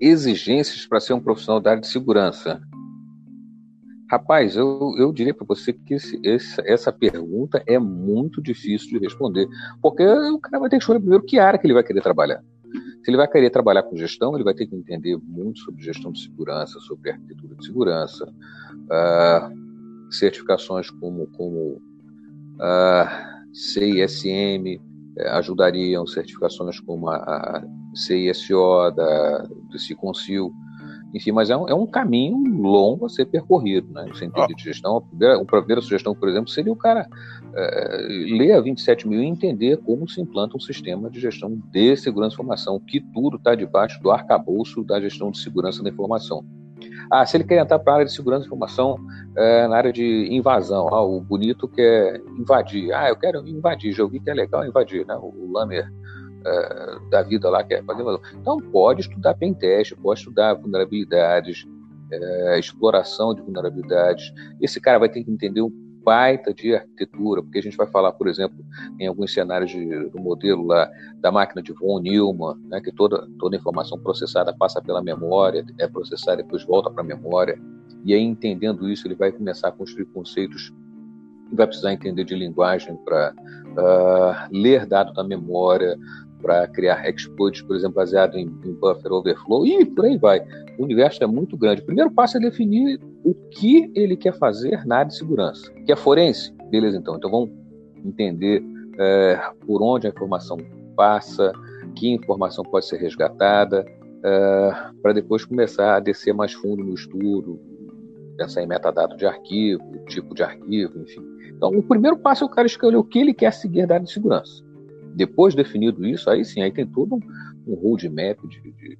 Exigências para ser um profissional da área de segurança. Rapaz, eu, eu diria para você que esse, esse, essa pergunta é muito difícil de responder, porque o cara vai ter que escolher primeiro que área que ele vai querer trabalhar. Se ele vai querer trabalhar com gestão, ele vai ter que entender muito sobre gestão de segurança, sobre arquitetura de segurança, uh, certificações como, como uh, CISM uh, ajudariam, certificações como a, CISO da, do Ciconsil, enfim, mas é um, é um caminho longo a ser percorrido, né? Você entende de gestão. A primeira, a primeira sugestão, por exemplo, seria o cara é, ler a 27 mil e entender como se implanta um sistema de gestão de segurança de informação, que tudo está debaixo do arcabouço da gestão de segurança da informação. Ah, se ele quer entrar para a área de segurança de informação, é, na área de invasão, ah, o bonito quer invadir. Ah, eu quero invadir, já ouvi que é legal invadir, né? O Lamer uh, da vida lá que é fazer Então pode estudar pentest, pode estudar vulnerabilidades, uh, exploração de vulnerabilidades. Esse cara vai ter que entender um baita de arquitetura, porque a gente vai falar, por exemplo, em alguns cenários de, do modelo lá da máquina de von Neumann, né, que toda, toda informação processada passa pela memória, é processada e depois volta para a memória. E aí, entendendo isso, ele vai começar a construir conceitos vai precisar entender de linguagem para uh, ah, ler dados da memória, para criar exploits, por exemplo, baseado em, em, buffer overflow, e por aí vai. O universo é muito grande. O primeiro passo é definir o que ele quer fazer na área de segurança. Que é forense? Beleza, então. Então vamos entender é, por onde a informação passa, que informação pode ser resgatada, é, para depois começar a descer mais fundo no estudo, pensar em metadado de arquivo, tipo de arquivo, enfim. Então, o primeiro passo é o cara escolher o que ele quer seguir da área de segurança. Depois definido isso, aí sim, aí tem todo um, um roadmap de, de,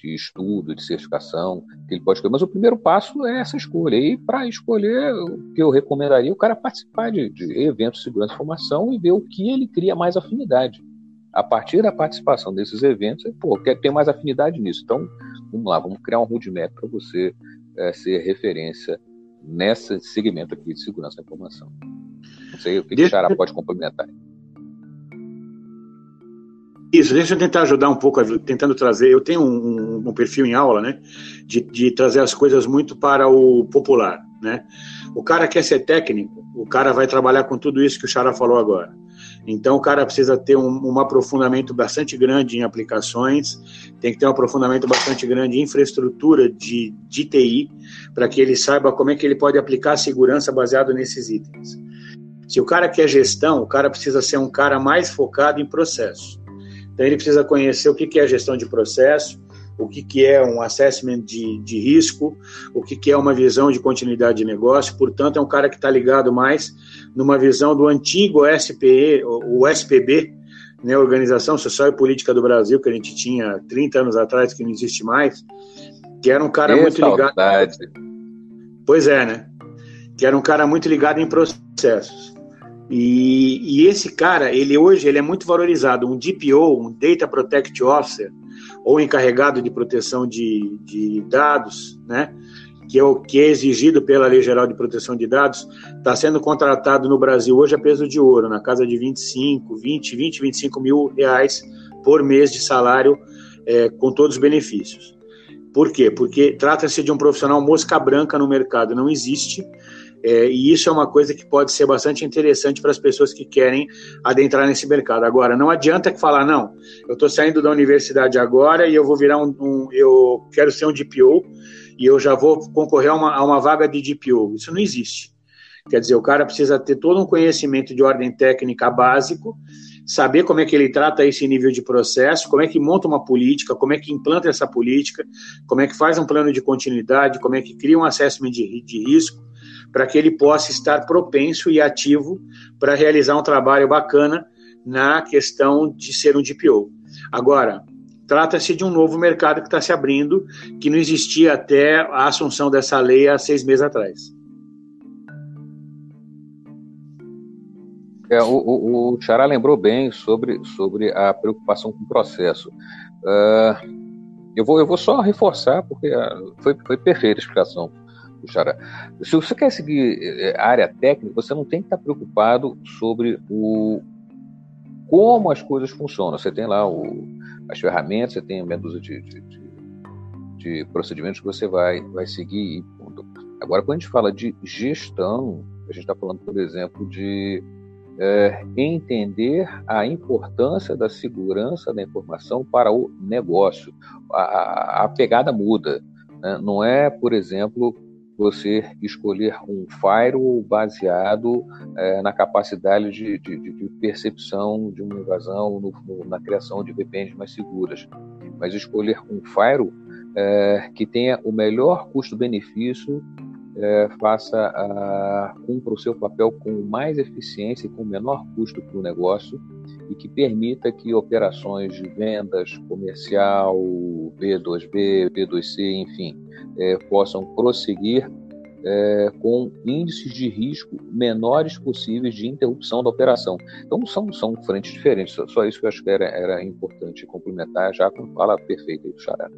de estudo, de certificação que ele pode escolher. Mas o primeiro passo é essa escolha. E para escolher, o que eu recomendaria, o cara participar de, de eventos de segurança e informação e ver o que ele cria mais afinidade. A partir da participação desses eventos, pô, quer ter mais afinidade nisso. Então, vamos lá, vamos criar um roadmap para você é, ser referência nesse segmento aqui de segurança da informação. Não sei o que, que o Xará pode complementar. Isso, deixa eu tentar ajudar um pouco, tentando trazer. Eu tenho um, um perfil em aula, né, de, de, trazer as coisas muito para o popular, né. O cara quer ser técnico, o cara vai trabalhar com tudo isso que o Chara falou agora. Então, o cara precisa ter um, um aprofundamento bastante grande em aplicações, tem que ter um aprofundamento bastante grande em infraestrutura de, de TI, para que ele saiba como é que ele pode aplicar a segurança baseado nesses itens. Se o cara quer gestão, o cara precisa ser um cara mais focado em processo. Então, ele precisa conhecer o que é gestão de processo, o que é um assessment de, de risco, o que é uma visão de continuidade de negócio. Portanto, é um cara que está ligado mais numa visão do antigo SPE, o SPB, né, Organização Social e Política do Brasil, que a gente tinha 30 anos atrás, que não existe mais, que era um cara que muito saudade. ligado. Pois é, né? Que era um cara muito ligado em processos. E, e, esse cara, ele hoje ele é muito valorizado. Um DPO, um Data Protect Officer, ou encarregado de proteção de, de dados, né? Que é o que é exigido pela Lei Geral de Proteção de Dados, está sendo contratado no Brasil hoje a peso de ouro, na casa de 25, 20, 20, 25 mil reais por mês de salário, é, com todos os benefícios. Por quê? Porque trata-se de um profissional mosca branca no mercado, não existe é, e isso é uma coisa que pode ser bastante interessante para as pessoas que querem adentrar nesse mercado. Agora, não adianta falar, não, eu estou saindo da universidade agora e eu vou virar um, um, eu quero ser um DPO e eu já vou concorrer a uma, a uma vaga de DPO. Isso não existe. Quer dizer, o cara precisa ter todo um conhecimento de ordem técnica básico, saber como é que ele trata esse nível de processo, como é que monta uma política, como é que implanta essa política, como é que faz um plano de continuidade, como é que cria um assessment de, de risco, para que ele possa estar propenso e ativo para realizar um trabalho bacana na questão de ser um DPO. Agora, trata-se de um novo mercado que está se abrindo, que não existia até a assunção dessa lei há seis meses atrás. É, o, o, o lembrou bem sobre, sobre a preocupação com o processo. Uh, eu, vou, eu vou só reforçar, porque uh, foi, foi perfeita a explicação. Xará. Se você quer seguir a eh, área técnica, você não tem que estar preocupado sobre o, como as coisas funcionam. Você tem lá o, as ferramentas, você tem a dúzia de, de, de, de, procedimentos que você vai, vai seguir. Agora, quando a gente fala de gestão, a gente está falando, por exemplo, de é, entender a importância da segurança da informação para o negócio. A, a pegada muda. Né? Não é, por exemplo, você escolher um firewall baseado é, na capacidade de, de, de, percepção de uma invasão no, no, na criação de VPNs mais seguras, mas escolher um firewall é, que tenha o melhor custo-benefício, é, faça a, cumpra o seu papel com mais eficiência e com menor custo para o negócio e que permita que operações de vendas comercial, B2B, B2C, enfim, é, possam prosseguir é, com índices de risco menores possíveis de interrupção da operação. Então, são, são frentes diferentes. Só, isso que eu acho que era, era importante complementar, já com fala perfeita aí do Charada.